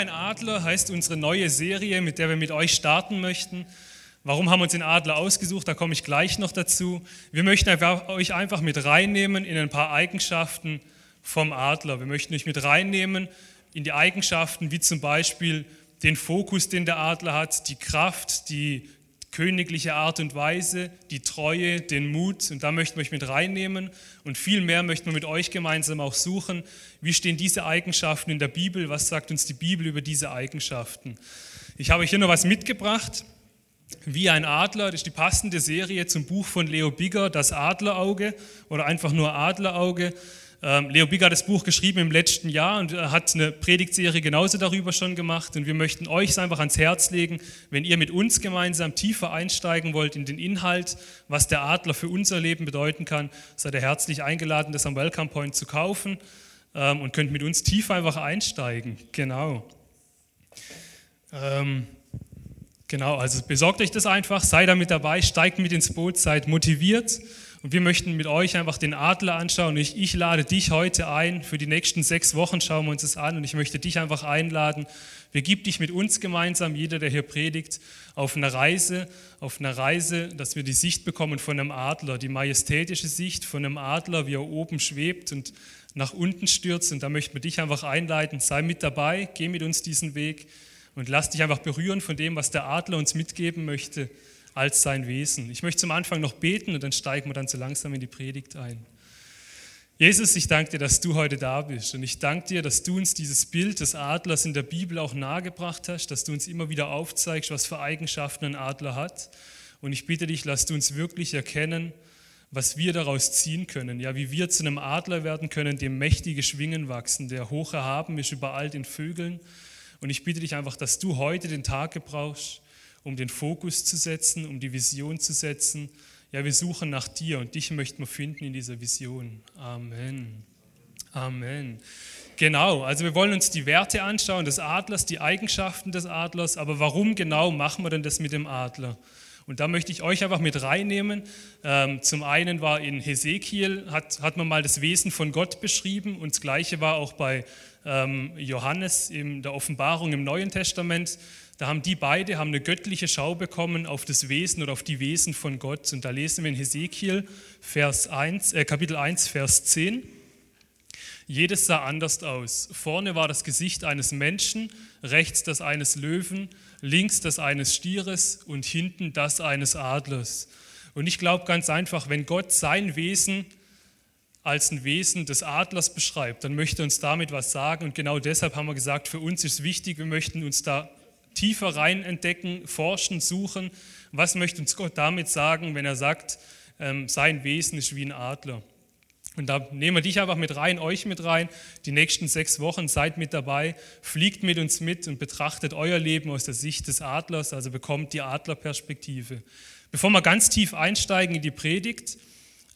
Ein Adler heißt unsere neue Serie, mit der wir mit euch starten möchten. Warum haben wir uns den Adler ausgesucht? Da komme ich gleich noch dazu. Wir möchten euch einfach mit reinnehmen in ein paar Eigenschaften vom Adler. Wir möchten euch mit reinnehmen in die Eigenschaften wie zum Beispiel den Fokus, den der Adler hat, die Kraft, die königliche Art und Weise, die Treue, den Mut. Und da möchten wir euch mit reinnehmen. Und viel mehr möchten wir mit euch gemeinsam auch suchen. Wie stehen diese Eigenschaften in der Bibel? Was sagt uns die Bibel über diese Eigenschaften? Ich habe euch hier noch was mitgebracht. Wie ein Adler, das ist die passende Serie zum Buch von Leo Bigger, das Adlerauge oder einfach nur Adlerauge. Ähm, Leo Bigger hat das Buch geschrieben im letzten Jahr und hat eine Predigtserie genauso darüber schon gemacht. Und wir möchten euch es einfach ans Herz legen, wenn ihr mit uns gemeinsam tiefer einsteigen wollt in den Inhalt, was der Adler für unser Leben bedeuten kann, seid ihr herzlich eingeladen, das am Welcome Point zu kaufen ähm, und könnt mit uns tiefer einfach einsteigen. Genau. Ähm, genau, also besorgt euch das einfach, seid da mit dabei, steigt mit ins Boot, seid motiviert. Und wir möchten mit euch einfach den Adler anschauen. Ich, ich lade dich heute ein. Für die nächsten sechs Wochen schauen wir uns das an. Und ich möchte dich einfach einladen. Begib dich mit uns gemeinsam, jeder, der hier predigt, auf eine Reise, auf eine Reise, dass wir die Sicht bekommen von einem Adler, die majestätische Sicht von einem Adler, wie er oben schwebt und nach unten stürzt. Und da möchten wir dich einfach einleiten. Sei mit dabei, geh mit uns diesen Weg und lass dich einfach berühren von dem, was der Adler uns mitgeben möchte als sein Wesen. Ich möchte zum Anfang noch beten und dann steigen wir dann so langsam in die Predigt ein. Jesus, ich danke dir, dass du heute da bist und ich danke dir, dass du uns dieses Bild des Adlers in der Bibel auch nahegebracht hast, dass du uns immer wieder aufzeigst, was für Eigenschaften ein Adler hat. Und ich bitte dich, lass du uns wirklich erkennen, was wir daraus ziehen können, ja, wie wir zu einem Adler werden können, dem mächtige Schwingen wachsen, der hoch erhaben ist über all den Vögeln. Und ich bitte dich einfach, dass du heute den Tag gebrauchst, um den Fokus zu setzen, um die Vision zu setzen. Ja, wir suchen nach dir und dich möchten wir finden in dieser Vision. Amen. Amen. Genau, also wir wollen uns die Werte anschauen des Adlers, die Eigenschaften des Adlers, aber warum genau machen wir denn das mit dem Adler? Und da möchte ich euch einfach mit reinnehmen. Ähm, zum einen war in Hesekiel, hat, hat man mal das Wesen von Gott beschrieben und das gleiche war auch bei ähm, Johannes in der Offenbarung im Neuen Testament. Da haben die beide haben eine göttliche Schau bekommen auf das Wesen oder auf die Wesen von Gott. Und da lesen wir in Hesekiel Vers 1, äh, Kapitel 1, Vers 10. Jedes sah anders aus. Vorne war das Gesicht eines Menschen, rechts das eines Löwen, links das eines Stieres und hinten das eines Adlers. Und ich glaube ganz einfach, wenn Gott sein Wesen als ein Wesen des Adlers beschreibt, dann möchte uns damit was sagen. Und genau deshalb haben wir gesagt, für uns ist wichtig, wir möchten uns da tiefer rein entdecken, forschen, suchen. Was möchte uns Gott damit sagen, wenn er sagt, ähm, sein Wesen ist wie ein Adler? Und da nehmen wir dich einfach mit rein, euch mit rein. Die nächsten sechs Wochen seid mit dabei, fliegt mit uns mit und betrachtet euer Leben aus der Sicht des Adlers, also bekommt die Adlerperspektive. Bevor wir ganz tief einsteigen in die Predigt,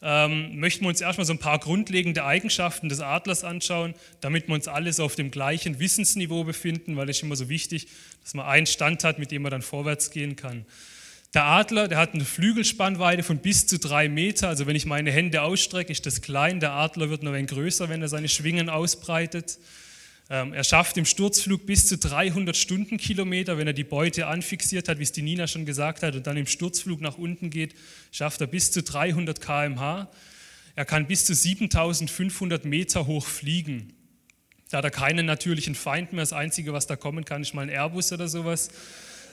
ähm, möchten wir uns erstmal so ein paar grundlegende Eigenschaften des Adlers anschauen, damit wir uns alles auf dem gleichen Wissensniveau befinden, weil es ist immer so wichtig, dass man einen Stand hat, mit dem man dann vorwärts gehen kann. Der Adler, der hat eine Flügelspannweite von bis zu drei Meter. Also wenn ich meine Hände ausstrecke, ist das klein. Der Adler wird noch ein wenig größer, wenn er seine Schwingen ausbreitet. Ähm, er schafft im Sturzflug bis zu 300 Stundenkilometer, wenn er die Beute anfixiert hat, wie es die Nina schon gesagt hat, und dann im Sturzflug nach unten geht, schafft er bis zu 300 km/h. Er kann bis zu 7500 Meter hoch fliegen. Da hat er keinen natürlichen Feind mehr. Das Einzige, was da kommen kann, ist mal ein Airbus oder sowas.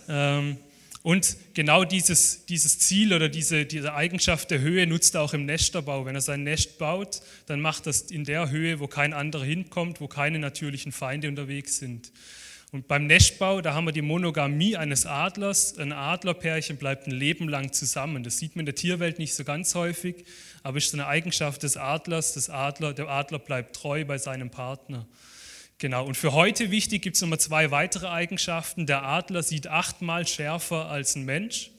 Ähm, und genau dieses, dieses Ziel oder diese, diese Eigenschaft der Höhe nutzt er auch im Nesterbau. Wenn er sein Nest baut, dann macht er es in der Höhe, wo kein anderer hinkommt, wo keine natürlichen Feinde unterwegs sind. Und beim Nestbau, da haben wir die Monogamie eines Adlers. Ein Adlerpärchen bleibt ein Leben lang zusammen. Das sieht man in der Tierwelt nicht so ganz häufig, aber ist eine Eigenschaft des Adlers. Das Adler, der Adler bleibt treu bei seinem Partner. Genau, und für heute wichtig gibt es nochmal zwei weitere Eigenschaften. Der Adler sieht achtmal schärfer als ein Mensch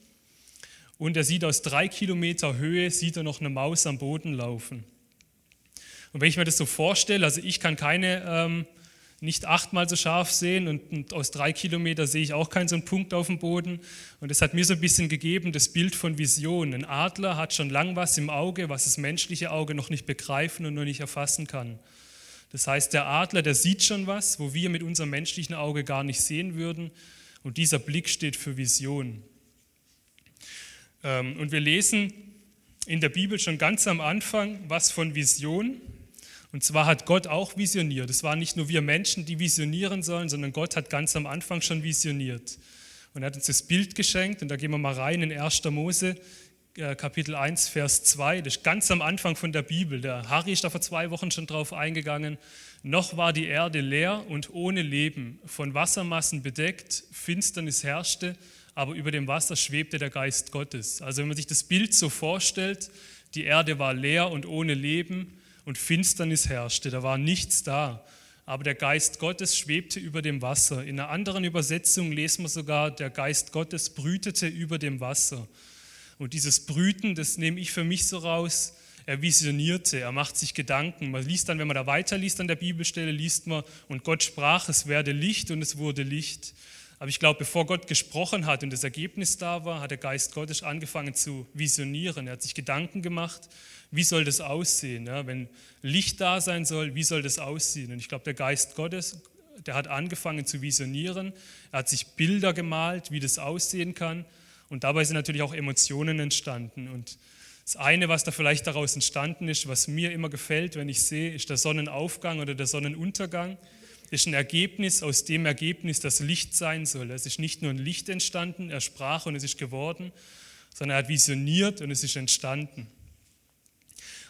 und er sieht aus drei Kilometer Höhe, sieht er noch eine Maus am Boden laufen. Und wenn ich mir das so vorstelle, also ich kann keine, ähm, nicht achtmal so scharf sehen und, und, aus drei Kilometer sehe ich auch keinen so einen Punkt auf dem Boden. Und das hat mir so ein bisschen gegeben, das Bild von Vision. Ein Adler hat schon lang was im Auge, was das menschliche Auge noch nicht begreifen und noch nicht erfassen kann. Das heißt, der Adler, der sieht schon was, wo wir mit unserem menschlichen Auge gar nicht sehen würden. Und dieser Blick steht für Vision. Ähm, und wir lesen in der Bibel schon ganz am Anfang was von Vision. Und zwar hat Gott auch visioniert. Es waren nicht nur wir Menschen, die visionieren sollen, sondern Gott hat ganz am Anfang schon visioniert. Und er hat uns das Bild geschenkt. Und da gehen wir mal rein in 1. Mose, Kapitel 1, Vers 2. Das ist ganz am Anfang von der Bibel. Der Harry ist da vor zwei Wochen schon drauf eingegangen. Noch war die Erde leer und ohne Leben, von Wassermassen bedeckt, Finsternis herrschte aber über dem Wasser schwebte der Geist Gottes. Also wenn man sich das Bild so vorstellt, die Erde war leer und ohne Leben und Finsternis herrschte, da war nichts da, aber der Geist Gottes schwebte über dem Wasser. In einer anderen Übersetzung lesen wir sogar, der Geist Gottes brütete über dem Wasser. Und dieses Brüten, das nehme ich für mich so raus, er visionierte, er macht sich Gedanken. Man liest dann, wenn man da weiterliest an der Bibelstelle, liest man, und Gott sprach, es werde Licht und es wurde Licht. Aber ich glaube, bevor Gott gesprochen hat und das Ergebnis da war, hat der Geist Gottes angefangen zu visionieren. Er hat sich Gedanken gemacht, wie soll das aussehen? Ja, wenn Licht da sein soll, wie soll das aussehen? Und ich glaube, der Geist Gottes, der hat angefangen zu visionieren. Er hat sich Bilder gemalt, wie das aussehen kann. Und dabei sind natürlich auch Emotionen entstanden. Und das eine, was da vielleicht daraus entstanden ist, was mir immer gefällt, wenn ich sehe, ist der Sonnenaufgang oder der Sonnenuntergang ist ein Ergebnis aus dem Ergebnis, das Licht sein soll. Es ist nicht nur ein Licht entstanden, er sprach und es ist geworden, sondern er hat visioniert und es ist entstanden.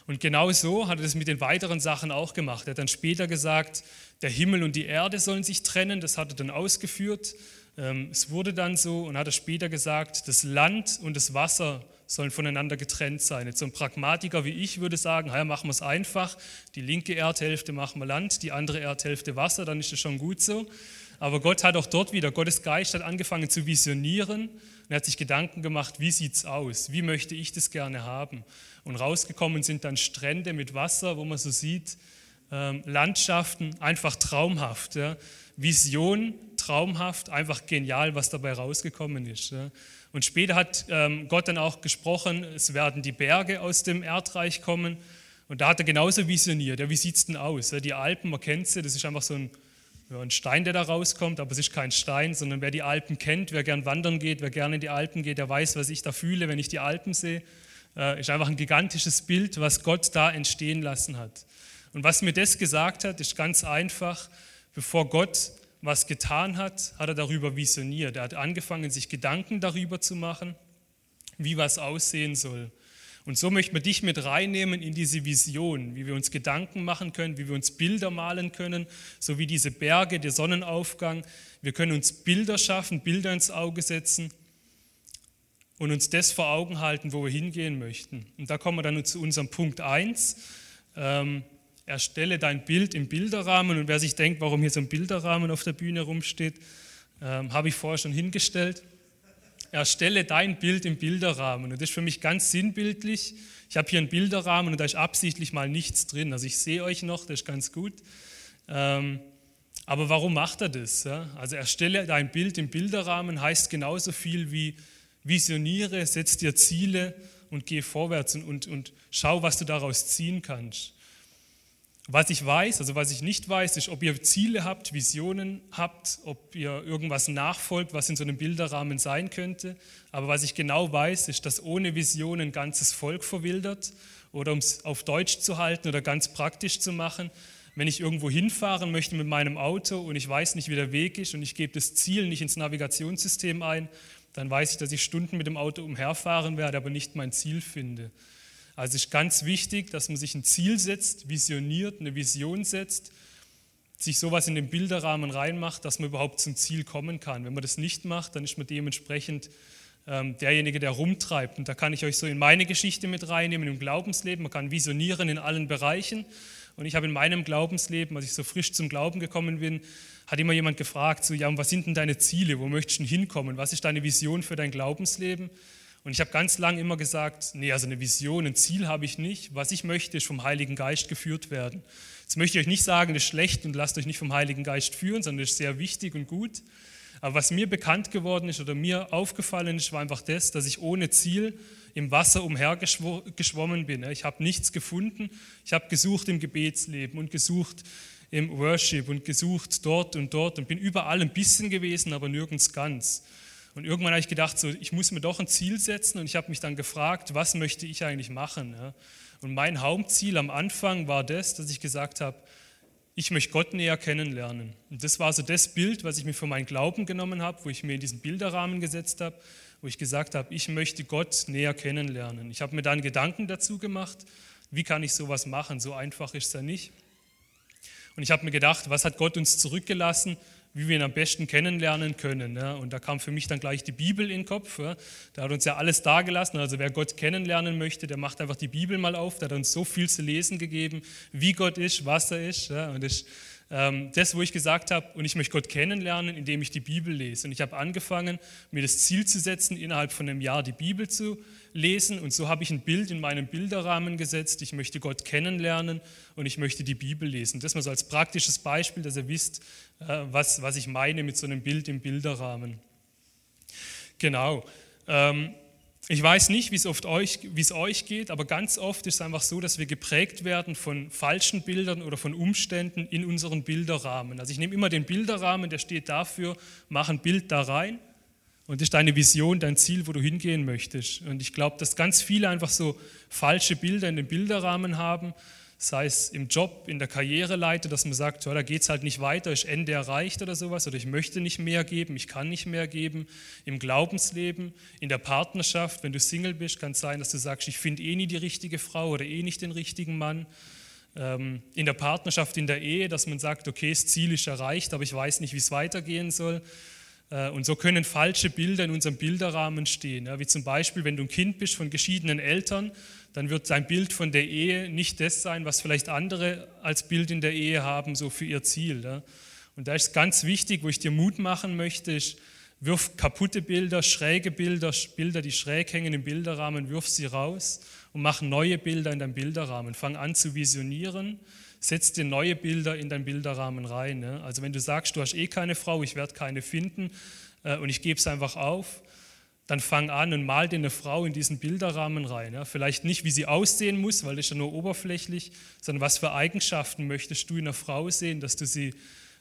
Und genau so hat er das mit den weiteren Sachen auch gemacht. Er hat dann später gesagt, der Himmel und die Erde sollen sich trennen, das hat er dann ausgeführt. Ähm, es wurde dann so und hat er später gesagt, das Land und das Wasser sollen voneinander getrennt sein. Jetzt so ein Pragmatiker wie ich würde sagen, ja, machen wir es einfach, die linke Erdhälfte machen wir Land, die andere Erdhälfte Wasser, dann ist es schon gut so. Aber Gott hat auch dort wieder, Gottes Geist hat angefangen zu visionieren und hat sich Gedanken gemacht, wie sieht es aus, wie möchte ich das gerne haben. Und rausgekommen sind dann Strände mit Wasser, wo man so sieht, ähm, Landschaften, einfach traumhaft. Ja. Vision, traumhaft, einfach genial, was dabei rausgekommen ist. Und später hat ähm, Gott dann auch gesprochen, es werden die Berge aus dem Erdreich kommen. Und da hat er genauso visioniert. Ja, wie sieht es denn aus? Die Alpen, man kennt sie, das ist einfach so ein, ja, ein, Stein, der da rauskommt, aber es ist kein Stein, sondern wer die Alpen kennt, wer gern wandern geht, wer gerne in die Alpen geht, der weiß, was ich da fühle, wenn ich die Alpen sehe. Äh, ist einfach ein gigantisches Bild, was Gott da entstehen lassen hat. Und was mir das gesagt hat, ist ganz einfach, bevor Gott was getan hat, hat er darüber visioniert. Er hat angefangen, sich Gedanken darüber zu machen, wie was aussehen soll. Und so möchten wir dich mit reinnehmen in diese Vision, wie wir uns Gedanken machen können, wie wir uns Bilder malen können, so wie diese Berge, der Sonnenaufgang. Wir können uns Bilder schaffen, Bilder ins Auge setzen und uns das vor Augen halten, wo wir hingehen möchten. Und da kommen wir dann zu unserem Punkt 1 erstelle dein Bild im Bilderrahmen. Und wer sich denkt, warum hier so ein Bilderrahmen auf der Bühne rumsteht, ähm, habe ich vorher schon hingestellt. Erstelle dein Bild im Bilderrahmen. Und das ist für mich ganz sinnbildlich. Ich habe hier einen Bilderrahmen und da ist absichtlich mal nichts drin. Also ich sehe euch noch, das ist ganz gut. Ähm, aber warum macht er das? Ja? Also erstelle dein Bild im Bilderrahmen heißt genauso viel wie visioniere, setz dir Ziele und geh vorwärts und, und, und schau, was du daraus ziehen kannst. Was ich weiß, also was ich nicht weiß, ist, ob ihr Ziele habt, Visionen habt, ob ihr irgendwas nachfolgt, was in so einem Bilderrahmen sein könnte. Aber was ich genau weiß, ist, dass ohne Vision ein ganzes Volk verwildert. Oder um es auf Deutsch zu halten oder ganz praktisch zu machen, wenn ich irgendwo hinfahren möchte mit meinem Auto und ich weiß nicht, wie der Weg ist und ich gebe das Ziel nicht ins Navigationssystem ein, dann weiß ich, dass ich Stunden mit dem Auto umherfahren werde, aber nicht mein Ziel finde. Also es ist ganz wichtig, dass man sich ein Ziel setzt, visioniert, eine Vision setzt, sich sowas in den Bilderrahmen reinmacht, dass man überhaupt zum Ziel kommen kann. Wenn man das nicht macht, dann ist man dementsprechend ähm, derjenige, der rumtreibt. Und da kann ich euch so in meine Geschichte mit reinnehmen, im Glaubensleben. Man kann visionieren in allen Bereichen. Und ich habe in meinem Glaubensleben, als ich so frisch zum Glauben gekommen bin, hat immer jemand gefragt, so, ja, was sind denn deine Ziele? Wo möchtest du hinkommen? Was ist deine Vision für dein Glaubensleben? Und ich habe ganz lange immer gesagt, nee, also eine Vision, ein Ziel habe ich nicht. Was ich möchte, ist vom Heiligen Geist geführt werden. Jetzt möchte ich euch nicht sagen, das ist schlecht und lasst euch nicht vom Heiligen Geist führen, sondern das ist sehr wichtig und gut. Aber was mir bekannt geworden ist oder mir aufgefallen ist, war einfach das, dass ich ohne Ziel im Wasser umhergeschwommen bin. Ich habe nichts gefunden. Ich habe gesucht im Gebetsleben und gesucht im Worship und gesucht dort und dort und bin überall ein bisschen gewesen, aber nirgends ganz. Und irgendwann habe ich gedacht, so, ich muss mir doch ein Ziel setzen und ich habe mich dann gefragt, was möchte ich eigentlich machen? Ja? Und mein Hauptziel am Anfang war das, dass ich gesagt habe, ich möchte Gott näher kennenlernen. Und das war so das Bild, was ich mir für meinen Glauben genommen habe, wo ich mir in diesen Bilderrahmen gesetzt habe, wo ich gesagt habe, ich möchte Gott näher kennenlernen. Ich habe mir dann Gedanken dazu gemacht, wie kann ich sowas machen? So einfach ist es ja nicht. Und ich habe mir gedacht, was hat Gott uns zurückgelassen, wie wir ihn am besten kennenlernen können. Ja? Und da kam für mich dann gleich die Bibel in den Kopf. Ja? Da hat uns ja alles dagelassen. Also wer Gott kennenlernen möchte, der macht einfach die Bibel mal auf. Da hat uns so viel zu lesen gegeben, wie Gott ist, was er ist. Ja? Und das ähm, das, wo ich gesagt habe, und ich möchte Gott kennenlernen, indem ich die Bibel lese. Und ich habe angefangen, mir das Ziel zu setzen, innerhalb von einem Jahr die Bibel zu lesen. Und so habe ich ein Bild in meinen Bilderrahmen gesetzt. Ich möchte Gott kennenlernen und ich möchte die Bibel lesen. Das mal so als praktisches Beispiel, dass ihr wisst, äh, was, was ich meine mit so einem Bild im Bilderrahmen. Genau. Ähm, ich weiß nicht, wie es, euch, euch geht, aber ganz oft ist es einfach so, dass wir geprägt werden von falschen Bildern oder von Umständen in unseren Bilderrahmen. Also ich nehme immer den Bilderrahmen, der steht dafür, mach ein Bild da rein und das ist deine Vision, dein Ziel, wo du hingehen möchtest. Und ich glaube, dass ganz viele einfach so falsche Bilder in den Bilderrahmen haben sei es im Job, in der Karriereleiter, dass man sagt, ja, da geht es halt nicht weiter, ist Ende erreicht oder sowas, oder ich möchte nicht mehr geben, ich kann nicht mehr geben. Im Glaubensleben, in der Partnerschaft, wenn du Single bist, kann es sein, dass du sagst, ich finde eh nie die richtige Frau oder eh nicht den richtigen Mann. Ähm, in der Partnerschaft, in der Ehe, dass man sagt, okay, das Ziel ist erreicht, aber ich weiß nicht, wie es weitergehen soll. Äh, und so können falsche Bilder in unserem Bilderrahmen stehen, wie zum Beispiel, wenn du ein Kind bist von geschiedenen Eltern dann wird sein Bild von der Ehe nicht das sein, was vielleicht andere als Bild in der Ehe haben, so für ihr Ziel. Und da ist ganz wichtig, wo ich dir Mut machen möchte, ist, wirf kaputte Bilder, schräge Bilder, Bilder, die schräg hängen im Bilderrahmen, wirf sie raus und mach neue Bilder in deinem Bilderrahmen. Fang an zu visionieren, setz dir neue Bilder in deinen Bilderrahmen rein. Also wenn du sagst, du hast eh keine Frau, ich werde keine finden äh, und ich gebe es einfach auf, dann fang an und mal dir eine Frau in diesen Bilderrahmen rein. Ja. Vielleicht nicht, wie sie aussehen muss, weil das ist ja nur oberflächlich, sondern was für Eigenschaften möchtest du in einer Frau sehen, dass du sie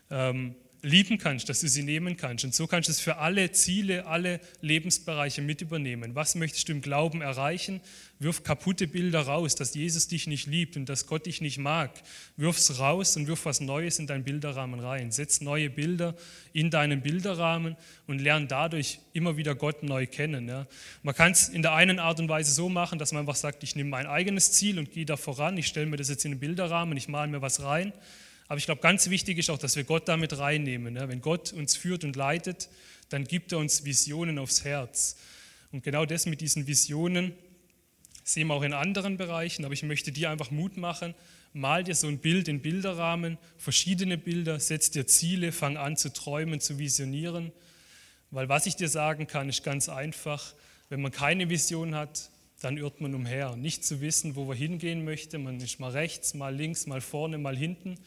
ähm, lieben kannst, dass du sie nehmen kannst. Und so kannst du es für alle Ziele, alle Lebensbereiche mit übernehmen. Was möchtest du im Glauben erreichen? Wirf kaputte Bilder raus, dass Jesus dich nicht liebt und dass Gott dich nicht mag. Wirf es raus und wirf was Neues in deinen Bilderrahmen rein. Setz neue Bilder in deinen Bilderrahmen und lern dadurch immer wieder Gott neu kennen. Ja. Man kann es in der einen Art und Weise so machen, dass man einfach sagt, ich nehme mein eigenes Ziel und gehe da voran. Ich stelle mir das jetzt in den Bilderrahmen, ich male mir was rein. Aber ich glaube, ganz wichtig ist auch, dass wir Gott damit reinnehmen. Wenn Gott uns führt und leitet, dann gibt er uns Visionen aufs Herz. Und genau das mit diesen Visionen sehen wir auch in anderen Bereichen. Aber ich möchte dir einfach Mut machen. Mal dir so ein Bild in Bilderrahmen, verschiedene Bilder, setz dir Ziele, fang an zu träumen, zu visionieren. Weil was ich dir sagen kann, ist ganz einfach. Wenn man keine Vision hat, dann irrt man umher. Nicht zu wissen, wo man hingehen möchte. Man ist mal rechts, mal links, mal vorne, mal hinten.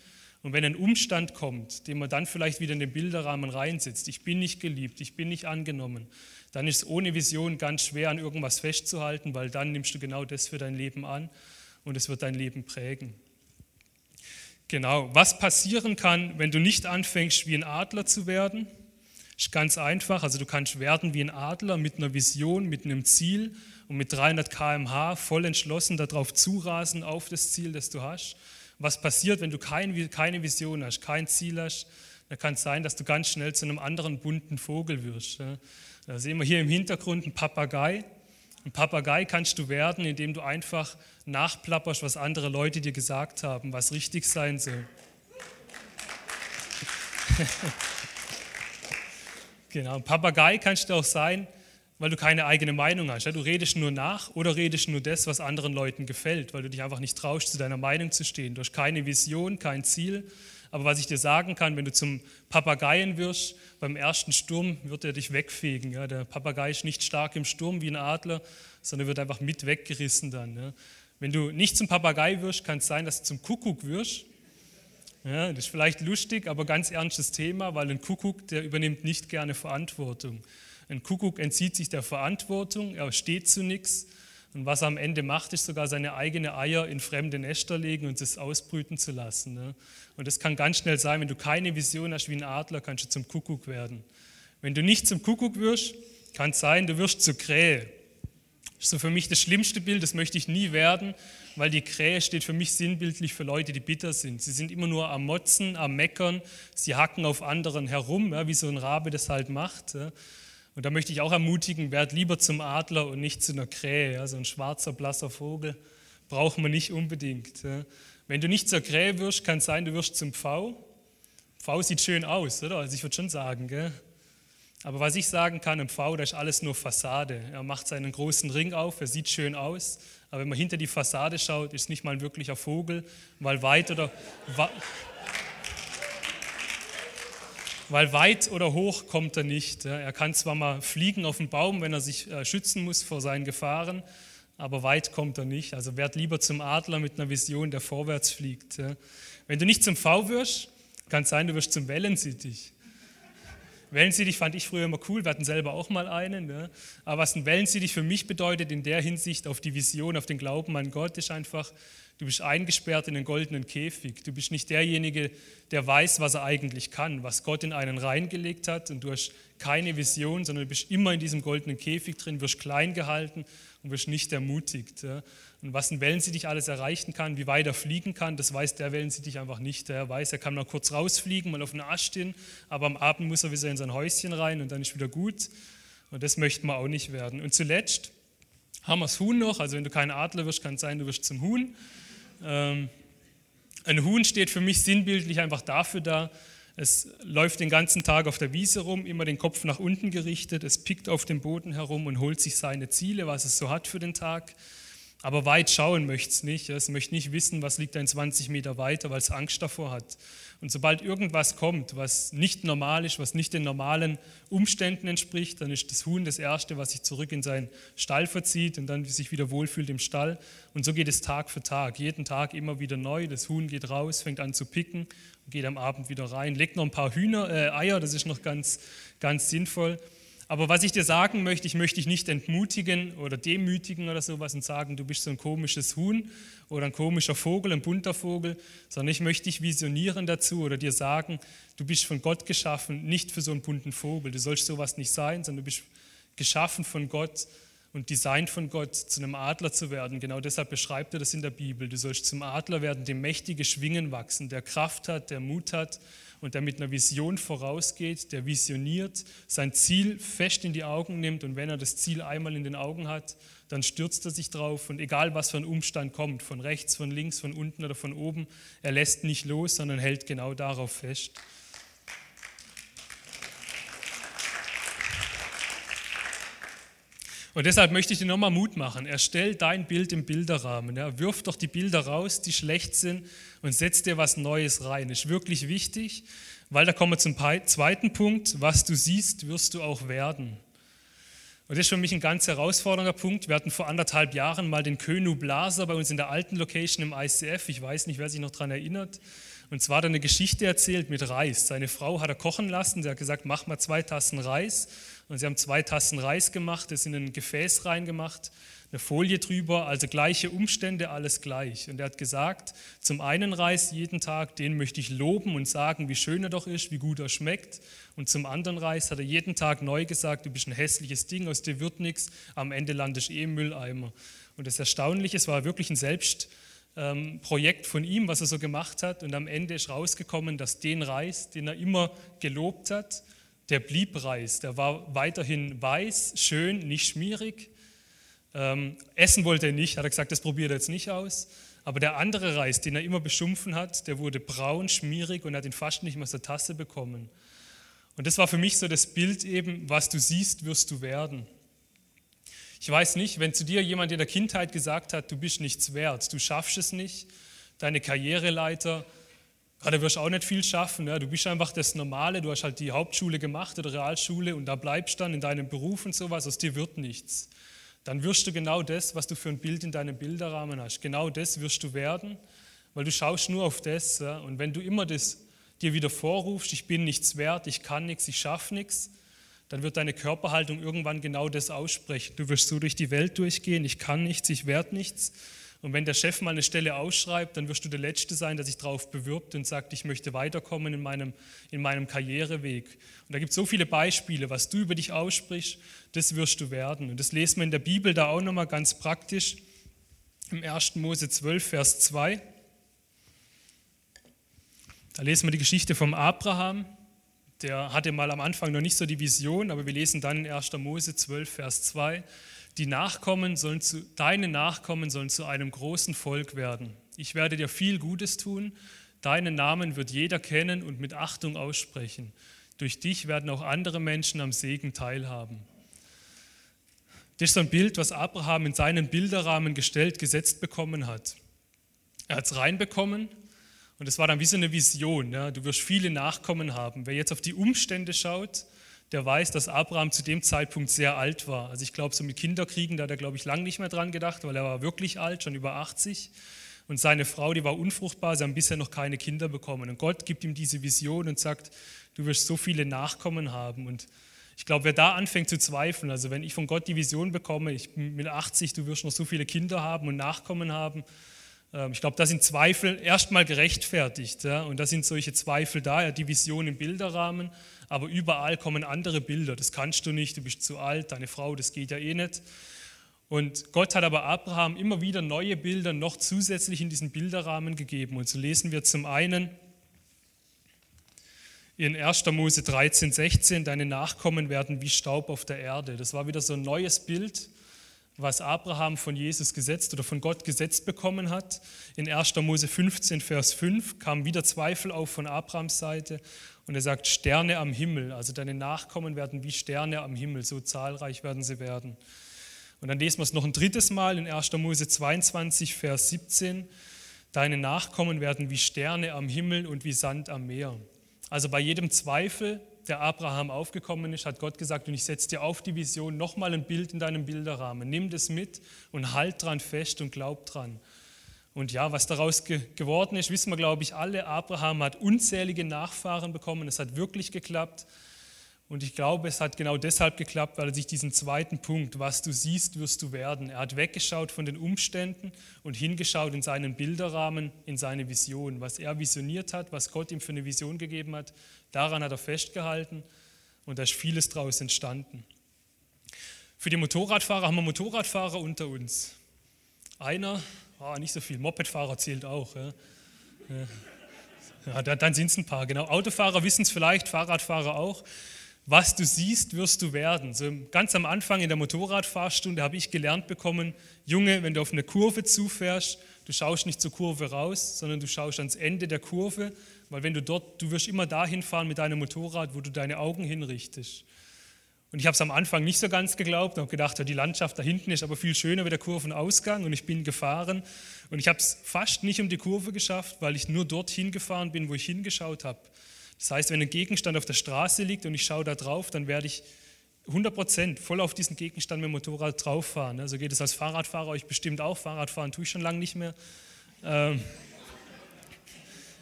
Und wenn ein Umstand kommt, den man dann vielleicht wieder in den Bilderrahmen reinsetzt, ich bin nicht geliebt, ich bin nicht angenommen, dann ist es ohne Vision ganz schwer, an irgendwas festzuhalten, weil dann nimmst du genau das für dein Leben an und es wird dein Leben prägen. Genau, was passieren kann, wenn du nicht anfängst, wie ein Adler zu werden, ist ganz einfach. Also du kannst werden wie ein Adler mit einer Vision, mit einem Ziel und mit 300 km/h voll entschlossen darauf zurasen auf das Ziel, das du hast was passiert, wenn du kein, keine Vision hast, kein Ziel hast. Da kann es sein, dass du ganz schnell zu einem anderen bunten Vogel wirst. Da sehen wir hier im Hintergrund einen Papagei. Ein Papagei kannst du werden, indem du einfach nachplapperst, was andere Leute dir gesagt haben, was richtig sein soll. genau, ein Papagei kannst du auch sein, weil du keine eigene Meinung hast. Du redest nur nach oder redest nur das, was anderen Leuten gefällt, weil du dich einfach nicht traust, zu deiner Meinung zu stehen. Du hast keine Vision, kein Ziel. Aber was ich dir sagen kann, wenn du zum Papageien wirst, beim ersten Sturm wird er dich wegfegen. Der Papagei ist nicht stark im Sturm wie ein Adler, sondern wird einfach mit weggerissen dann. Wenn du nicht zum Papagei wirst, kann es sein, dass du zum Kuckuck wirst. Ja, das ist vielleicht lustig, aber ganz ernstes Thema, weil ein Kuckuck, der übernimmt nicht gerne Verantwortung. Ein Kuckuck entzieht sich der Verantwortung, er steht zu nichts. Und was er am Ende macht, ist sogar seine eigenen Eier in fremde Nester legen und es ausbrüten zu lassen. Ne? Und das kann ganz schnell sein, wenn du keine Vision hast wie ein Adler, kannst du zum Kuckuck werden. Wenn du nicht zum Kuckuck wirst, kann es sein, du wirst zur Krähe. Das ist so für mich das schlimmste Bild, das möchte ich nie werden, weil die Krähe steht für mich sinnbildlich für Leute, die bitter sind. Sie sind immer nur am Motzen, am Meckern, sie hacken auf anderen herum, ja, wie so ein Rabe das halt macht. Ja. Und da möchte ich auch ermutigen, werd lieber zum Adler und nicht zu einer Krähe. Ja. So ein schwarzer, blasser Vogel braucht man nicht unbedingt. Wenn du nicht zur Krähe wirst, kann es sein, du wirst zum Pfau. Pfau sieht schön aus, oder? Also ich würde schon sagen, gell? Aber was ich sagen kann, im Pfau, da ist alles nur Fassade. Er macht seinen großen Ring auf, er sieht schön aus, aber wenn man hinter die Fassade schaut, ist nicht mal ein wirklicher Vogel, weil weit oder, weil weit oder hoch kommt er nicht. Er kann zwar mal fliegen auf den Baum, wenn er sich äh, schützen muss vor seinen Gefahren, aber weit kommt er nicht. Also werd lieber zum Adler mit einer Vision, der vorwärts fliegt. Wenn du nicht zum V wirst, kann es sein, du wirst zum Wellensittich. Wellensittich fand ich früher immer cool, wir hatten selber auch mal einen. Ne? Aber was ein Wellensittich für mich bedeutet in der Hinsicht auf die Vision, auf den Glauben an Gott, ist einfach, du bist eingesperrt in den goldenen Käfig. Du bist nicht derjenige, der weiß, was er eigentlich kann, was Gott in einen reingelegt hat und du hast keine Vision, sondern du bist immer in diesem goldenen Käfig drin, wirst klein gehalten und wirst nicht ermutigt. Ja? Und was ein Wellensittich alles erreichen kann, wie weit er fliegen kann, das weiß der Wellensittich einfach nicht. Er weiß, er kann mal kurz rausfliegen, mal auf einen Ast stehen, aber am Abend muss er wieder in sein Häuschen rein und dann ist wieder gut. Und das möchten wir auch nicht werden. Und zuletzt haben wir das Huhn noch. Also wenn du kein Adler wirst, kann es sein, du wirst zum Huhn. Ähm, ein Huhn steht für mich sinnbildlich einfach dafür da, es läuft den ganzen Tag auf der Wiese rum, immer den Kopf nach unten gerichtet, es pickt auf dem Boden herum und holt sich seine Ziele, was es so hat für den Tag. Aber weit schauen möchte es nicht. Es möchte nicht wissen, was liegt ein 20 Meter weiter, weil es Angst davor hat. Und sobald irgendwas kommt, was nicht normal ist, was nicht den normalen Umständen entspricht, dann ist das Huhn das Erste, was sich zurück in seinen Stall verzieht und dann sich wieder wohlfühlt im Stall. Und so geht es Tag für Tag, jeden Tag immer wieder neu. Das Huhn geht raus, fängt an zu picken, geht am Abend wieder rein, legt noch ein paar Hühner, äh, Eier, das ist noch ganz, ganz sinnvoll. Aber was ich dir sagen möchte, ich möchte dich nicht entmutigen oder demütigen oder sowas und sagen, du bist so ein komisches Huhn oder ein komischer Vogel, ein bunter Vogel, sondern ich möchte dich visionieren dazu oder dir sagen, du bist von Gott geschaffen, nicht für so einen bunten Vogel. Du sollst sowas nicht sein, sondern du bist geschaffen von Gott und designt von Gott, zu einem Adler zu werden. Genau deshalb beschreibt er das in der Bibel. Du sollst zum Adler werden, dem mächtige Schwingen wachsen, der Kraft hat, der Mut hat und der mit einer Vision vorausgeht, der visioniert, sein Ziel fest in die Augen nimmt und wenn er das Ziel einmal in den Augen hat, dann stürzt er sich drauf und egal was für ein Umstand kommt, von rechts, von links, von unten oder von oben, er lässt nicht los, sondern hält genau darauf fest. Und deshalb möchte ich dir nochmal Mut machen. Erstell dein Bild im Bilderrahmen. Ja. Wirf doch die Bilder raus, die schlecht sind, und setz dir was Neues rein. Ist wirklich wichtig, weil da kommen wir zum zweiten Punkt. Was du siehst, wirst du auch werden. Und das ist für mich ein ganz herausfordernder Punkt. Wir hatten vor anderthalb Jahren mal den Könu Blaser bei uns in der alten Location im ICF. Ich weiß nicht, wer sich noch daran erinnert. Und zwar hat er eine Geschichte erzählt mit Reis. Seine Frau hat er kochen lassen. Sie hat gesagt, mach mal zwei Tassen Reis. Und sie haben zwei Tassen Reis gemacht, das in ein Gefäß reingemacht, eine Folie drüber, also gleiche Umstände, alles gleich. Und er hat gesagt, zum einen Reis jeden Tag, den möchte ich loben und sagen, wie schön er doch ist, wie gut er schmeckt. Und zum anderen Reis hat er jeden Tag neu gesagt, du bist ein hässliches Ding, aus dir wird nichts, am Ende landest eh im Mülleimer. Und das Erstaunliche, es war wirklich ein Selbstprojekt von ihm, was er so gemacht hat. Und am Ende ist rausgekommen, dass den Reis, den er immer gelobt hat, der blieb Reis, der war weiterhin weiß, schön, nicht schmierig. Ähm, essen wollte er nicht, hat er gesagt, das probiert er jetzt nicht aus. Aber der andere Reis, den er immer beschumpfen hat, der wurde braun, schmierig und hat ihn fast nicht mehr aus der Tasse bekommen. Und das war für mich so das Bild eben, was du siehst, wirst du werden. Ich weiß nicht, wenn zu dir jemand in der Kindheit gesagt hat, du bist nichts wert, du schaffst es nicht, deine Karriereleiter ja, da wirst du auch nicht viel schaffen. Ja. Du bist einfach das Normale, du hast halt die Hauptschule gemacht oder Realschule und da bleibst dann in deinem Beruf und sowas, aus dir wird nichts. Dann wirst du genau das, was du für ein Bild in deinem Bilderrahmen hast, genau das wirst du werden, weil du schaust nur auf das. Ja. Und wenn du immer das dir wieder vorrufst, ich bin nichts wert, ich kann nichts, ich schaffe nichts, dann wird deine Körperhaltung irgendwann genau das aussprechen. Du wirst so durch die Welt durchgehen, ich kann nichts, ich werde nichts. Und wenn der Chef mal eine Stelle ausschreibt, dann wirst du der Letzte sein, der sich darauf bewirbt und sagt, ich möchte weiterkommen in meinem, in meinem Karriereweg. Und da gibt es so viele Beispiele, was du über dich aussprichst, das wirst du werden. Und das lesen wir in der Bibel da auch nochmal ganz praktisch im 1. Mose 12, Vers 2. Da lesen wir die Geschichte vom Abraham. Der hatte mal am Anfang noch nicht so die Vision, aber wir lesen dann in 1. Mose 12, Vers 2 die Nachkommen sollen zu, deine Nachkommen sollen zu einem großen Volk werden. Ich werde dir viel Gutes tun. Deinen Namen wird jeder kennen und mit Achtung aussprechen. Durch dich werden auch andere Menschen am Segen teilhaben. Das ist so ein Bild, was Abraham in seinen Bilderrahmen gestellt, gesetzt bekommen hat. Er hat es reinbekommen und es war dann wie so eine Vision. Ja. Du wirst viele Nachkommen haben. Wer jetzt auf die Umstände schaut, der weiß, dass Abraham zu dem Zeitpunkt sehr alt war. Also ich glaube, so mit Kinderkriegen, da hat er, glaube ich, lange nicht mehr dran gedacht, weil er war wirklich alt, schon über 80. Und seine Frau, die war unfruchtbar, sie haben bisher noch keine Kinder bekommen. Und Gott gibt ihm diese Vision und sagt, du wirst so viele Nachkommen haben. Und ich glaube, wer da anfängt zu zweifeln, also wenn ich von Gott die Vision bekomme, ich bin mit 80, du wirst noch so viele Kinder haben und Nachkommen haben, ähm, ich glaube, da sind Zweifel erstmal gerechtfertigt. Und da sind solche Zweifel da, ja, die Vision im Bilderrahmen, aber überall kommen andere Bilder. Das kannst du nicht, du bist zu alt, deine Frau, das geht ja eh nicht. Und Gott hat aber Abraham immer wieder neue Bilder noch zusätzlich in diesen Bilderrahmen gegeben. Und so lesen wir zum einen in 1. Mose 13, 16, deine Nachkommen werden wie Staub auf der Erde. Das war wieder so ein neues Bild was Abraham von Jesus gesetzt oder von Gott gesetzt bekommen hat. In 1. Mose 15, Vers 5 kamen wieder Zweifel auf von Abrahams Seite und er sagt, Sterne am Himmel, also deine Nachkommen werden wie Sterne am Himmel, so zahlreich werden sie werden. Und dann lesen wir es noch ein drittes Mal in 1. Mose 22, Vers 17, deine Nachkommen werden wie Sterne am Himmel und wie Sand am Meer. Also bei jedem Zweifel der Abraham aufgekommen ist, hat Gott gesagt, und ich setze dir auf die Vision nochmal ein Bild in deinem Bilderrahmen. Nimm das mit und halt dran fest und glaub dran. Und ja, was daraus ge geworden ist, wissen wir, glaube ich, alle. Abraham hat unzählige Nachfahren bekommen. Es hat wirklich geklappt. Und ich glaube, es hat genau deshalb geklappt, weil er sich diesen zweiten Punkt, was du siehst, wirst du werden. Er hat weggeschaut von den Umständen und hingeschaut in seinen Bilderrahmen, in seine Vision. Was er visioniert hat, was Gott ihm für eine Vision gegeben hat, daran hat er festgehalten und da ist vieles daraus entstanden. Für die Motorradfahrer haben wir Motorradfahrer unter uns. Einer, oh, nicht so viel, Mopedfahrer zählt auch. Ja. Ja, dann sind es ein paar, genau. Autofahrer wissen es vielleicht, Fahrradfahrer auch was du siehst, wirst du werden. So ganz am Anfang in der Motorradfahrstunde habe ich gelernt bekommen, Junge, wenn du auf eine Kurve zufährst, du schaust nicht zur Kurve raus, sondern du schaust ans Ende der Kurve, weil wenn du dort, du wirst immer dahin fahren mit deinem Motorrad, wo du deine Augen hinrichtest. Und ich habe es am Anfang nicht so ganz geglaubt und habe gedacht, die Landschaft da hinten ist aber viel schöner wie der Kurvenausgang und ich bin gefahren und ich habe es fast nicht um die Kurve geschafft, weil ich nur dorthin gefahren bin, wo ich hingeschaut habe. Das heißt, wenn ein Gegenstand auf der Straße liegt und ich schaue da drauf, dann werde ich 100% voll auf diesen Gegenstand mit dem Motorrad drauf fahren. Also geht es als Fahrradfahrer euch bestimmt auch. Fahrradfahren tue ich schon lange nicht mehr. Ähm,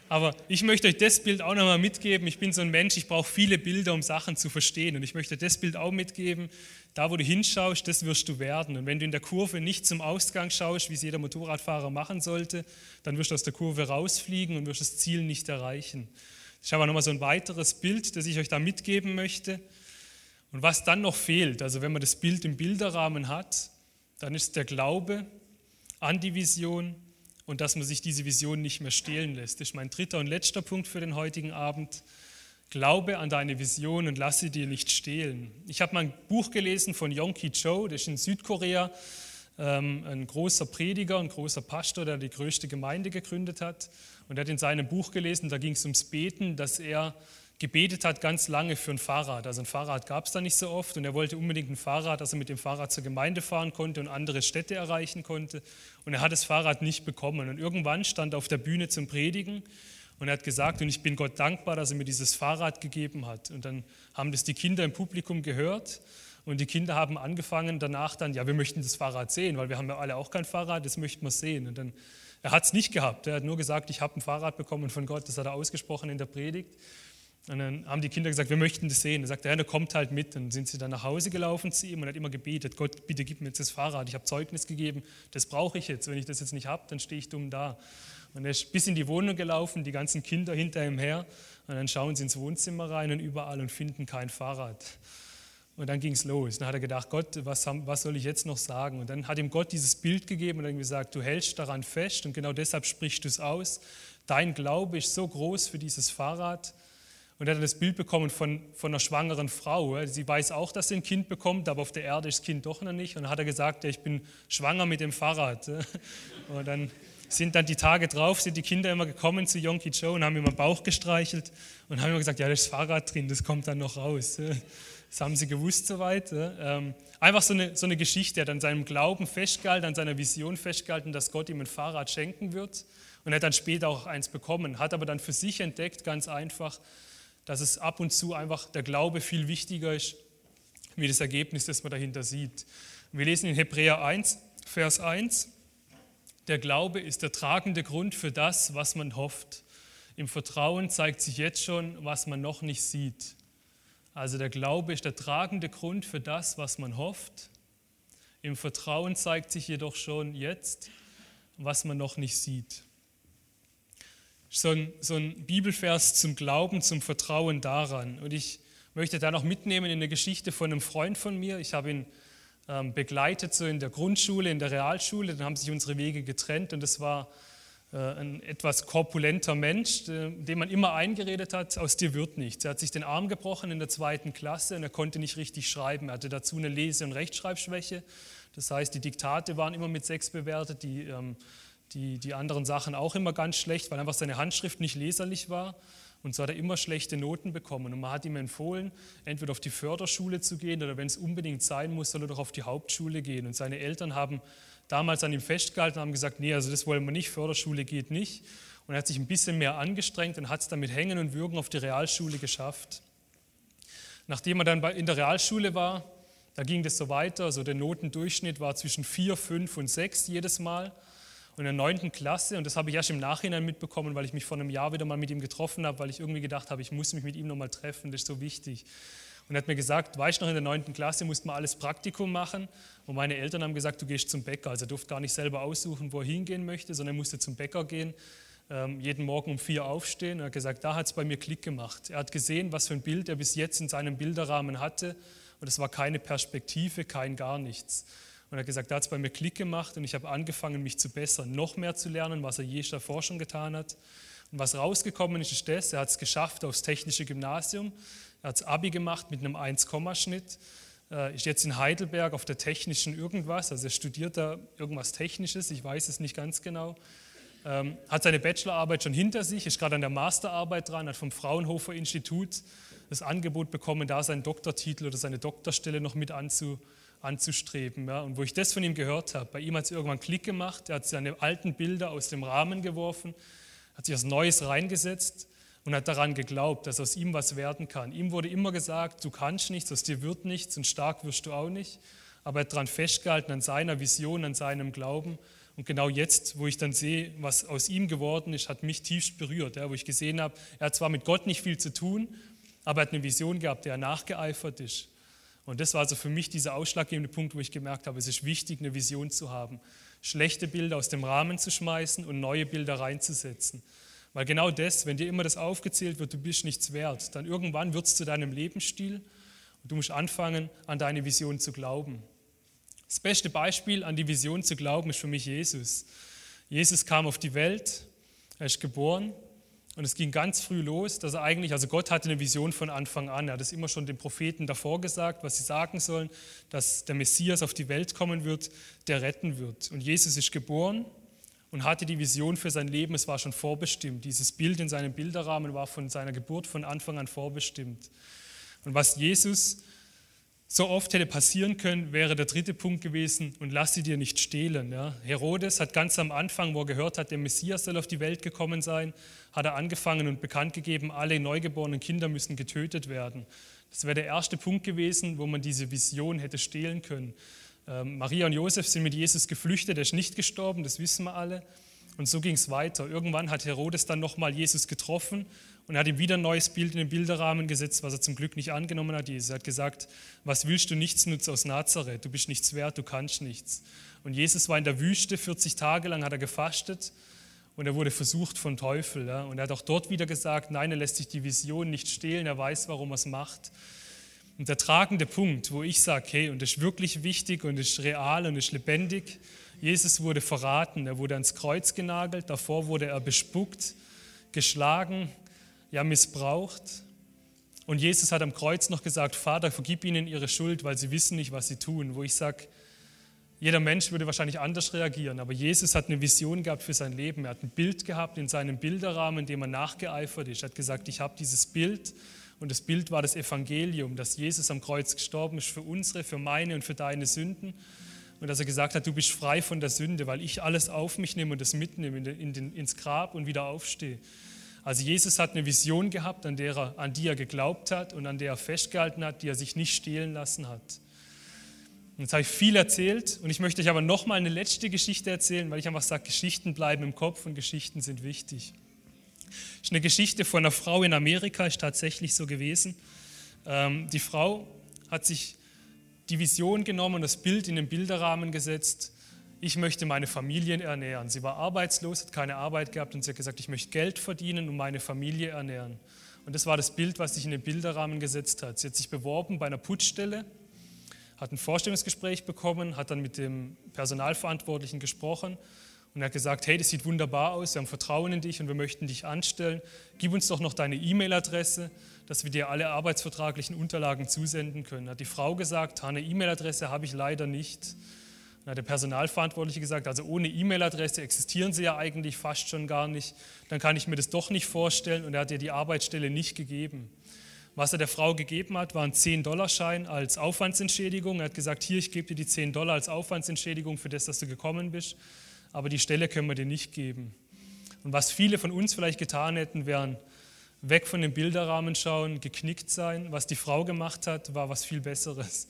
aber ich möchte euch das Bild auch nochmal mitgeben. Ich bin so ein Mensch, ich brauche viele Bilder, um Sachen zu verstehen. Und ich möchte das Bild auch mitgeben. Da, wo du hinschaust, das wirst du werden. Und wenn du in der Kurve nicht zum Ausgang schaust, wie es jeder Motorradfahrer machen sollte, dann wirst du aus der Kurve rausfliegen und wirst das Ziel nicht erreichen. Das ist aber nochmal so ein weiteres Bild, das ich euch da mitgeben möchte. Und was dann noch fehlt, also wenn man das Bild im Bilderrahmen hat, dann ist der Glaube an die Vision und dass man sich diese Vision nicht mehr stehlen lässt. Das ist mein dritter und letzter Punkt für den heutigen Abend. Glaube an deine Vision und lass sie dir nicht stehlen. Ich habe mal ein Buch gelesen von Yongki Cho, der ist in Südkorea ähm, ein großer Prediger, ein großer Pastor, der die größte Gemeinde gegründet hat. Und er hat in seinem Buch gelesen, da ging es ums Beten, dass er gebetet hat ganz lange für ein Fahrrad. Also ein Fahrrad gab es da nicht so oft und er wollte unbedingt ein Fahrrad, dass er mit dem Fahrrad zur Gemeinde fahren konnte und andere Städte erreichen konnte. Und er hat das Fahrrad nicht bekommen. Und irgendwann stand er auf der Bühne zum Predigen und er hat gesagt, und ich bin Gott dankbar, dass er mir dieses Fahrrad gegeben hat. Und dann haben das die Kinder im Publikum gehört und die Kinder haben angefangen danach dann, ja, wir möchten das Fahrrad sehen, weil wir haben ja alle auch kein Fahrrad, das möchten wir sehen. Und dann, er hat es nicht gehabt, er hat nur gesagt, ich habe ein Fahrrad bekommen von Gott, das hat er ausgesprochen in der Predigt. Und dann haben die Kinder gesagt, wir möchten das sehen. Dann sagt er, ja, dann kommt halt mit. Dann sind sie dann nach Hause gelaufen zu ihm und hat immer gebetet, Gott, bitte gib mir jetzt das Fahrrad. Ich habe Zeugnis gegeben, das brauche ich jetzt. Wenn ich das jetzt nicht habe, dann stehe ich dumm da. Und er ist bis in die Wohnung gelaufen, die ganzen Kinder hinter ihm her. Und dann schauen sie ins Wohnzimmer rein und überall und finden kein Fahrrad. Und dann ging es los. Dann hat er gedacht, Gott, was, was, soll ich jetzt noch sagen? Und dann hat ihm Gott dieses Bild gegeben und dann gesagt, du hältst daran fest und genau deshalb sprichst du es aus. Dein Glaube ist so groß für dieses Fahrrad. Und er hat das Bild bekommen von, von einer schwangeren Frau. Sie weiß auch, dass sie ein Kind bekommt, aber auf der Erde ist das Kind doch noch nicht. Und dann hat er gesagt, ich bin schwanger mit dem Fahrrad. Und dann sind dann die Tage drauf, sind die Kinder immer gekommen zu Yonki Joe und haben ihm am Bauch gestreichelt und haben immer gesagt, ja, da ist das Fahrrad drin, das kommt dann noch raus. Das haben sie gewusst soweit. Ähm, einfach so eine, so eine Geschichte, er hat an seinem Glauben festgehalten, an seiner Vision festgehalten, dass Gott ihm ein Fahrrad schenken wird. Und er hat dann später auch eins bekommen, hat aber dann für sich entdeckt, ganz einfach, dass es ab und zu einfach der Glaube viel wichtiger ist, wie das Ergebnis, das man dahinter sieht. Wir lesen in Hebräer 1, Vers 1, der Glaube ist der tragende Grund für das, was man hofft. Im Vertrauen zeigt sich jetzt schon, was man noch nicht sieht. Also der Glaube ist der tragende Grund für das, was man hofft. Im Vertrauen zeigt sich jedoch schon jetzt, was man noch nicht sieht. So ein, so ein Bibelvers zum Glauben, zum Vertrauen daran. Und ich möchte da noch mitnehmen in eine Geschichte von einem Freund von mir. Ich habe ihn ähm, begleitet so in der Grundschule, in der Realschule. Dann haben sich unsere Wege getrennt und das war ein etwas korpulenter Mensch, dem man immer eingeredet hat, aus dir wird nichts. Er hat sich den Arm gebrochen in der zweiten Klasse und er konnte nicht richtig schreiben. Er hatte dazu eine Lese- und Rechtschreibschwäche. Das heißt, die Diktate waren immer mit sechs bewertet, die, ähm, die, die anderen Sachen auch immer ganz schlecht, weil einfach seine Handschrift nicht leserlich war. Und so hat er immer schlechte Noten bekommen. Und man hat ihm empfohlen, entweder auf die Förderschule zu gehen oder wenn es unbedingt sein muss, soll er doch auf die Hauptschule gehen. Und seine Eltern haben damals an ihm festgehalten und haben gesagt, nee, also das wollen wir nicht, Förderschule geht nicht. Und er hat sich ein bisschen mehr angestrengt und hat es dann mit Hängen und Würgen auf die Realschule geschafft. Nachdem er dann in der Realschule war, da ging das so weiter, also der Notendurchschnitt war zwischen 4, 5 und 6 jedes Mal. Und in der neunten Klasse, und das habe ich erst im Nachhinein mitbekommen, weil ich mich vor einem Jahr wieder mal mit ihm getroffen habe, weil ich irgendwie gedacht habe, ich muss mich mit ihm nochmal treffen, das ist so wichtig. Und hat mir gesagt, weißt du noch, in der neunten Klasse musste man alles Praktikum machen. Und meine Eltern haben gesagt, du gehst zum Bäcker. Also er durfte gar nicht selber aussuchen, wo er hingehen möchte, sondern er musste zum Bäcker gehen, ähm, jeden Morgen um vier aufstehen. Und er hat gesagt, da hat es bei mir Klick gemacht. Er hat gesehen, was für ein Bild er bis jetzt in seinem Bilderrahmen hatte. Und es war keine Perspektive, kein gar nichts. Und er hat gesagt, da hat es bei mir Klick gemacht und ich habe angefangen, mich zu bessern, noch mehr zu lernen, was er je davor schon getan hat. Und was rausgekommen ist, ist das, er hat es geschafft aufs technische Gymnasium. Er hat Abi gemacht mit einem 1-Schnitt, äh, ist jetzt in Heidelberg auf der technischen irgendwas, also er studiert da irgendwas Technisches, ich weiß es nicht ganz genau. Ähm, hat seine Bachelorarbeit schon hinter sich, ist gerade an der Masterarbeit dran, hat vom Fraunhofer Institut das Angebot bekommen, da seinen Doktortitel oder seine Doktorstelle noch mit anzu, anzustreben. Ja. Und wo ich das von ihm gehört habe, bei ihm hat es irgendwann Klick gemacht, er hat seine alten Bilder aus dem Rahmen geworfen, hat sich was Neues reingesetzt und hat daran geglaubt, dass aus ihm was werden kann. Ihm wurde immer gesagt, du kannst nichts, aus dir wird nichts und stark wirst du auch nicht. Aber er hat daran festgehalten, an seiner Vision, an seinem Glauben. Und genau jetzt, wo ich dann sehe, was aus ihm geworden ist, hat mich tiefst berührt. Ja, wo ich gesehen habe, er hat zwar mit Gott nicht viel zu tun, aber er hat eine Vision gehabt, der nachgeeifert ist. Und das war also für mich dieser ausschlaggebende Punkt, wo ich gemerkt habe, es ist wichtig, eine Vision zu haben. Schlechte Bilder aus dem Rahmen zu schmeißen und neue Bilder reinzusetzen. Weil genau das, wenn dir immer das aufgezählt wird, du bist nichts wert, dann irgendwann wird es zu deinem Lebensstil und du musst anfangen, an deine Vision zu glauben. Das beste Beispiel, an die Vision zu glauben, ist für mich Jesus. Jesus kam auf die Welt, er ist geboren und es ging ganz früh los, dass er eigentlich, also Gott hatte eine Vision von Anfang an. Er hat es immer schon den Propheten davor gesagt, was sie sagen sollen, dass der Messias auf die Welt kommen wird, der retten wird. Und Jesus ist geboren und hatte die Vision für sein Leben, es war schon vorbestimmt. Dieses Bild in seinem Bilderrahmen war von seiner Geburt von Anfang an vorbestimmt. Und was Jesus so oft hätte passieren können, wäre der dritte Punkt gewesen, und lass sie dir nicht stehlen. Ja. Herodes hat ganz am Anfang, wo er gehört hat, der Messias soll auf die Welt gekommen sein, hat er angefangen und bekannt gegeben, alle neugeborenen Kinder müssen getötet werden. Das wäre der erste Punkt gewesen, wo man diese Vision hätte stehlen können. Ähm, Maria und Josef sind mit Jesus geflüchtet, er ist nicht gestorben, das wissen wir alle. Und so ging es weiter. Irgendwann hat Herodes dann nochmal Jesus getroffen und hat ihm wieder ein neues Bild in den Bilderrahmen gesetzt, was er zum Glück nicht angenommen hat. Jesus hat gesagt, was willst du nichts nutzt aus Nazareth? Du bist nichts wert, du kannst nichts. Und Jesus war in der Wüste, 40 Tage lang hat er gefastet und er wurde versucht vom Teufel. Ja. Und er hat auch dort wieder gesagt, nein, er lässt sich die Vision nicht stehlen, er weiß, warum er es macht. Und der tragende Punkt, wo ich sage, hey, und das ist wirklich wichtig und das ist real und das ist lebendig, Jesus wurde verraten, er wurde ans Kreuz genagelt, davor wurde er bespuckt, geschlagen, ja missbraucht. Und Jesus hat am Kreuz noch gesagt, Vater, vergib ihnen ihre Schuld, weil sie wissen nicht, was sie tun. Wo ich sage, jeder Mensch würde wahrscheinlich anders reagieren, aber Jesus hat eine Vision gehabt für sein Leben. Er hat ein Bild gehabt in seinem Bilderrahmen, in dem er nachgeeifert ist. Er hat gesagt, ich habe dieses Bild und das Bild war das Evangelium, dass Jesus am Kreuz gestorben ist für unsere, für meine und für deine Sünden und dass er gesagt hat, du bist frei von der Sünde, weil ich alles auf mich nehme und das mitnehme in den, in den, ins Grab und wieder aufstehe. Also Jesus hat eine Vision gehabt, an, der er, an die er geglaubt hat und an der er festgehalten hat, die er sich nicht stehlen lassen hat. Und jetzt habe ich viel erzählt und ich möchte euch aber noch mal eine letzte Geschichte erzählen, weil ich einfach sage, Geschichten bleiben im Kopf und Geschichten sind wichtig. Das ist eine Geschichte von einer Frau in Amerika, ist tatsächlich so gewesen. Ähm, die Frau hat sich die Vision genommen und das Bild in den Bilderrahmen gesetzt. Ich möchte meine Familien ernähren. Sie war arbeitslos, hat keine Arbeit gehabt und sie hat gesagt, ich möchte Geld verdienen und meine Familie ernähren. Und das war das Bild, was sich in den Bilderrahmen gesetzt hat. Sie hat sich beworben bei einer Putzstelle, hat ein Vorstellungsgespräch bekommen, hat dann mit dem Personalverantwortlichen gesprochen und er hat gesagt, hey, das sieht wunderbar aus, wir haben Vertrauen in dich und wir möchten dich anstellen. Gib uns doch noch deine E-Mail-Adresse dass wir dir alle arbeitsvertraglichen Unterlagen zusenden können. Hat die Frau gesagt, eine E-Mail-Adresse habe ich leider nicht. Dann hat der Personalverantwortliche gesagt, also ohne E-Mail-Adresse existieren sie ja eigentlich fast schon gar nicht. Dann kann ich mir das doch nicht vorstellen und er hat ihr die Arbeitsstelle nicht gegeben. Was er der Frau gegeben hat, war ein 10-Dollar-Schein als Aufwandsentschädigung. Er hat gesagt, hier, ich gebe dir die 10 Dollar als Aufwandsentschädigung für das, dass du gekommen bist, aber die Stelle können wir dir nicht geben. Und was viele von uns vielleicht getan hätten, wären weg von dem Bilderrahmen schauen, geknickt sein. Was die Frau gemacht hat, war was viel Besseres.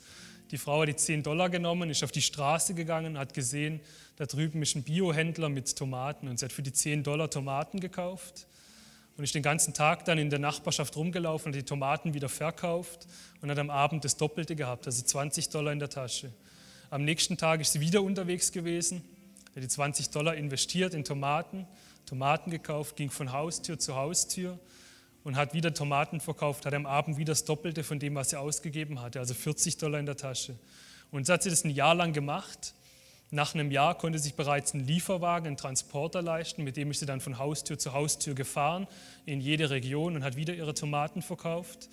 Die Frau hat die 10 Dollar genommen, ist auf die Straße gegangen, hat gesehen, da drüben ist ein Biohändler mit Tomaten und sie hat für die 10 Dollar Tomaten gekauft und ist den ganzen Tag dann in der Nachbarschaft rumgelaufen, hat die Tomaten wieder verkauft und hat am Abend das Doppelte gehabt, also 20 Dollar in der Tasche. Am nächsten Tag ist sie wieder unterwegs gewesen, hat die 20 Dollar investiert in Tomaten, Tomaten gekauft, ging von Haustür zu Haustür und hat wieder Tomaten verkauft, hat am Abend wieder das Doppelte von dem, was sie ausgegeben hatte, also 40 Dollar in der Tasche. Und so hat sie das ein Jahr lang gemacht. Nach einem Jahr konnte sich bereits einen Lieferwagen, einen Transporter leisten, mit dem ist sie dann von Haustür zu Haustür gefahren in jede Region und hat wieder ihre Tomaten verkauft.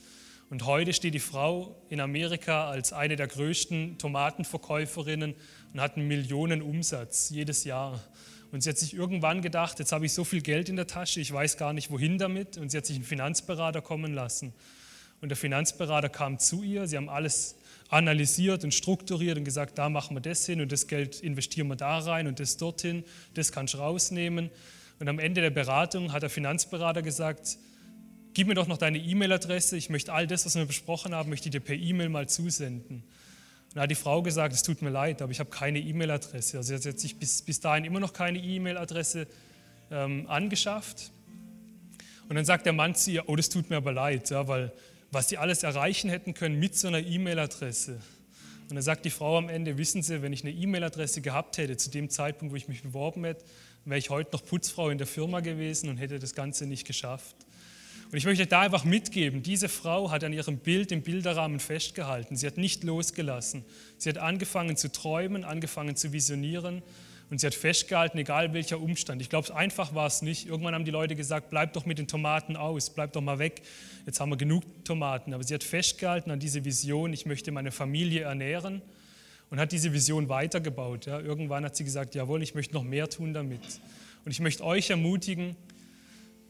Und heute steht die Frau in Amerika als eine der größten Tomatenverkäuferinnen und hat einen Millionenumsatz jedes Jahr. Und sie hat sich irgendwann gedacht, jetzt habe ich so viel Geld in der Tasche, ich weiß gar nicht, wohin damit. Und sie hat sich einen Finanzberater kommen lassen. Und der Finanzberater kam zu ihr, sie haben alles analysiert und strukturiert und gesagt, da machen wir das hin und das Geld investieren wir da rein und das dorthin, das kannst du rausnehmen. Und am Ende der Beratung hat der Finanzberater gesagt, gib mir doch noch deine E-Mail-Adresse, ich möchte all das, was wir besprochen haben, möchte ich dir per E-Mail mal zusenden. Und da hat die Frau gesagt, es tut mir leid, aber ich habe keine E-Mail-Adresse. Also sie hat sich bis, bis dahin immer noch keine E-Mail-Adresse ähm, angeschafft. Und dann sagt der Mann zu ihr, oh, das tut mir aber leid, ja, weil was sie alles erreichen hätten können mit so einer E-Mail-Adresse. Und dann sagt die Frau am Ende, wissen Sie, wenn ich eine E-Mail-Adresse gehabt hätte zu dem Zeitpunkt, wo ich mich beworben hätte, wäre ich heute noch Putzfrau in der Firma gewesen und hätte das Ganze nicht geschafft. Und ich möchte da einfach mitgeben, diese Frau hat an ihrem Bild im Bilderrahmen festgehalten. Sie hat nicht losgelassen. Sie hat angefangen zu träumen, angefangen zu visionieren und sie hat festgehalten, egal welcher Umstand. Ich glaube, einfach war es nicht. Irgendwann haben die Leute gesagt, bleib doch mit den Tomaten aus, bleib doch mal weg. Jetzt haben wir genug Tomaten. Aber sie hat festgehalten an diese Vision, ich möchte meine Familie ernähren und hat diese Vision weitergebaut. Ja, irgendwann hat sie gesagt, jawohl, ich möchte noch mehr tun damit. Und ich möchte euch ermutigen,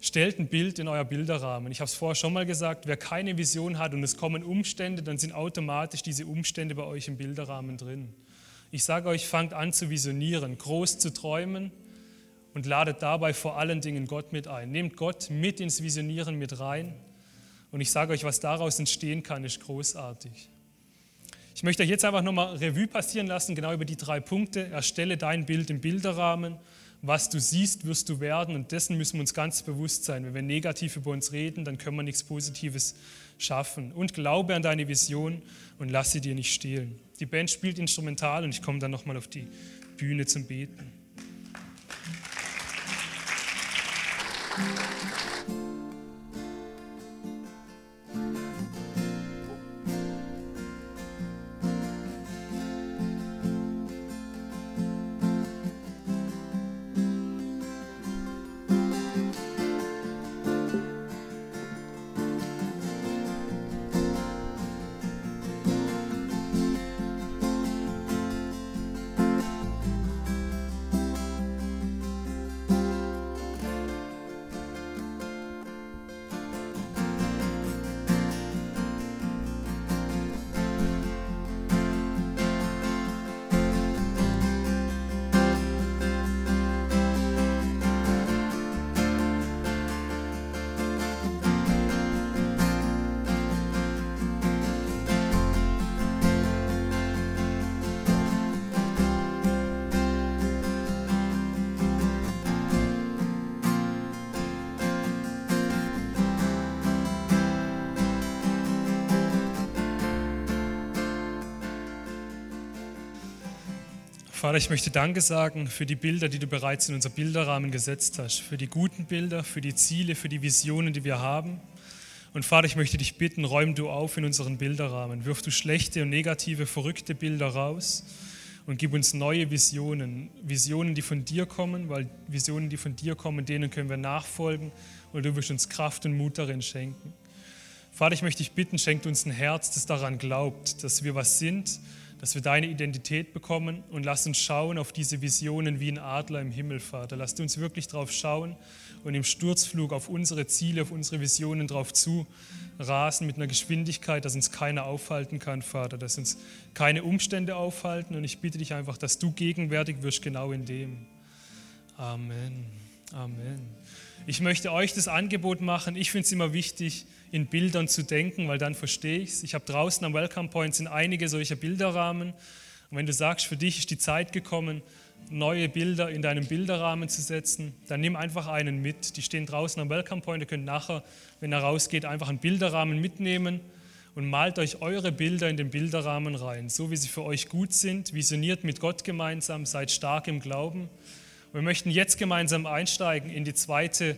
Stellt ein Bild in euer Bilderrahmen. Ich habe es vorher schon mal gesagt, wer keine Vision hat und es kommen Umstände, dann sind automatisch diese Umstände bei euch im Bilderrahmen drin. Ich sage euch, fangt an zu visionieren, groß zu träumen und ladet dabei vor allen Dingen Gott mit ein. Nehmt Gott mit ins Visionieren mit rein. Und ich sage euch, was daraus entstehen kann, ist großartig. Ich möchte euch jetzt einfach nochmal Revue passieren lassen, genau über die drei Punkte. Erstelle dein Bild im Bilderrahmen was du siehst, wirst du werden und dessen müssen wir uns ganz bewusst sein. Wenn wir negativ über uns reden, dann können wir nichts Positives schaffen. Und glaube an deine Vision und lass sie dir nicht stehlen. Die Band spielt instrumental und ich komme dann nochmal auf die Bühne zum Beten. Vater, ich möchte Danke sagen für die Bilder, die du bereits in unser Bilderrahmen gesetzt hast, für die guten Bilder, für die Ziele, für die Visionen, die wir haben. Und Vater, ich möchte dich bitten, räum du auf in unseren Bilderrahmen, wirf du schlechte und negative, verrückte Bilder raus und gib uns neue Visionen, Visionen, die von dir kommen, weil Visionen, die von dir kommen, denen können wir nachfolgen und du wirst uns Kraft und Mut darin schenken. Vater, ich möchte dich bitten, schenk uns ein Herz, das daran glaubt, dass wir was sind dass wir deine Identität bekommen und lass uns schauen auf diese Visionen wie ein Adler im Himmel, Vater. Lass uns wirklich drauf schauen und im Sturzflug auf unsere Ziele, auf unsere Visionen drauf zu rasen mit einer Geschwindigkeit, dass uns keiner aufhalten kann, Vater, dass uns keine Umstände aufhalten. Und ich bitte dich einfach, dass du gegenwärtig wirst, genau in dem. Amen. Amen. Ich möchte euch das Angebot machen. Ich finde es immer wichtig, in Bildern zu denken, weil dann verstehe ich es. Ich habe draußen am Welcome Point sind einige solcher Bilderrahmen. Und wenn du sagst, für dich ist die Zeit gekommen, neue Bilder in deinem Bilderrahmen zu setzen, dann nimm einfach einen mit. Die stehen draußen am Welcome Point. Ihr könnt nachher, wenn er rausgeht, einfach einen Bilderrahmen mitnehmen und malt euch eure Bilder in den Bilderrahmen rein, so wie sie für euch gut sind. Visioniert mit Gott gemeinsam, seid stark im Glauben. Wir möchten jetzt gemeinsam einsteigen in die zweite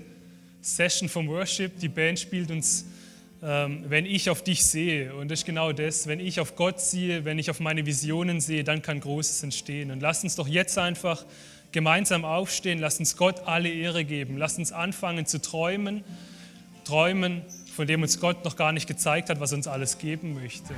Session vom Worship. Die Band spielt uns wenn ich auf dich sehe. Und das ist genau das, wenn ich auf Gott sehe, wenn ich auf meine Visionen sehe, dann kann Großes entstehen. Und lass uns doch jetzt einfach gemeinsam aufstehen, lass uns Gott alle Ehre geben, lass uns anfangen zu träumen, träumen, von dem uns Gott noch gar nicht gezeigt hat, was uns alles geben möchte.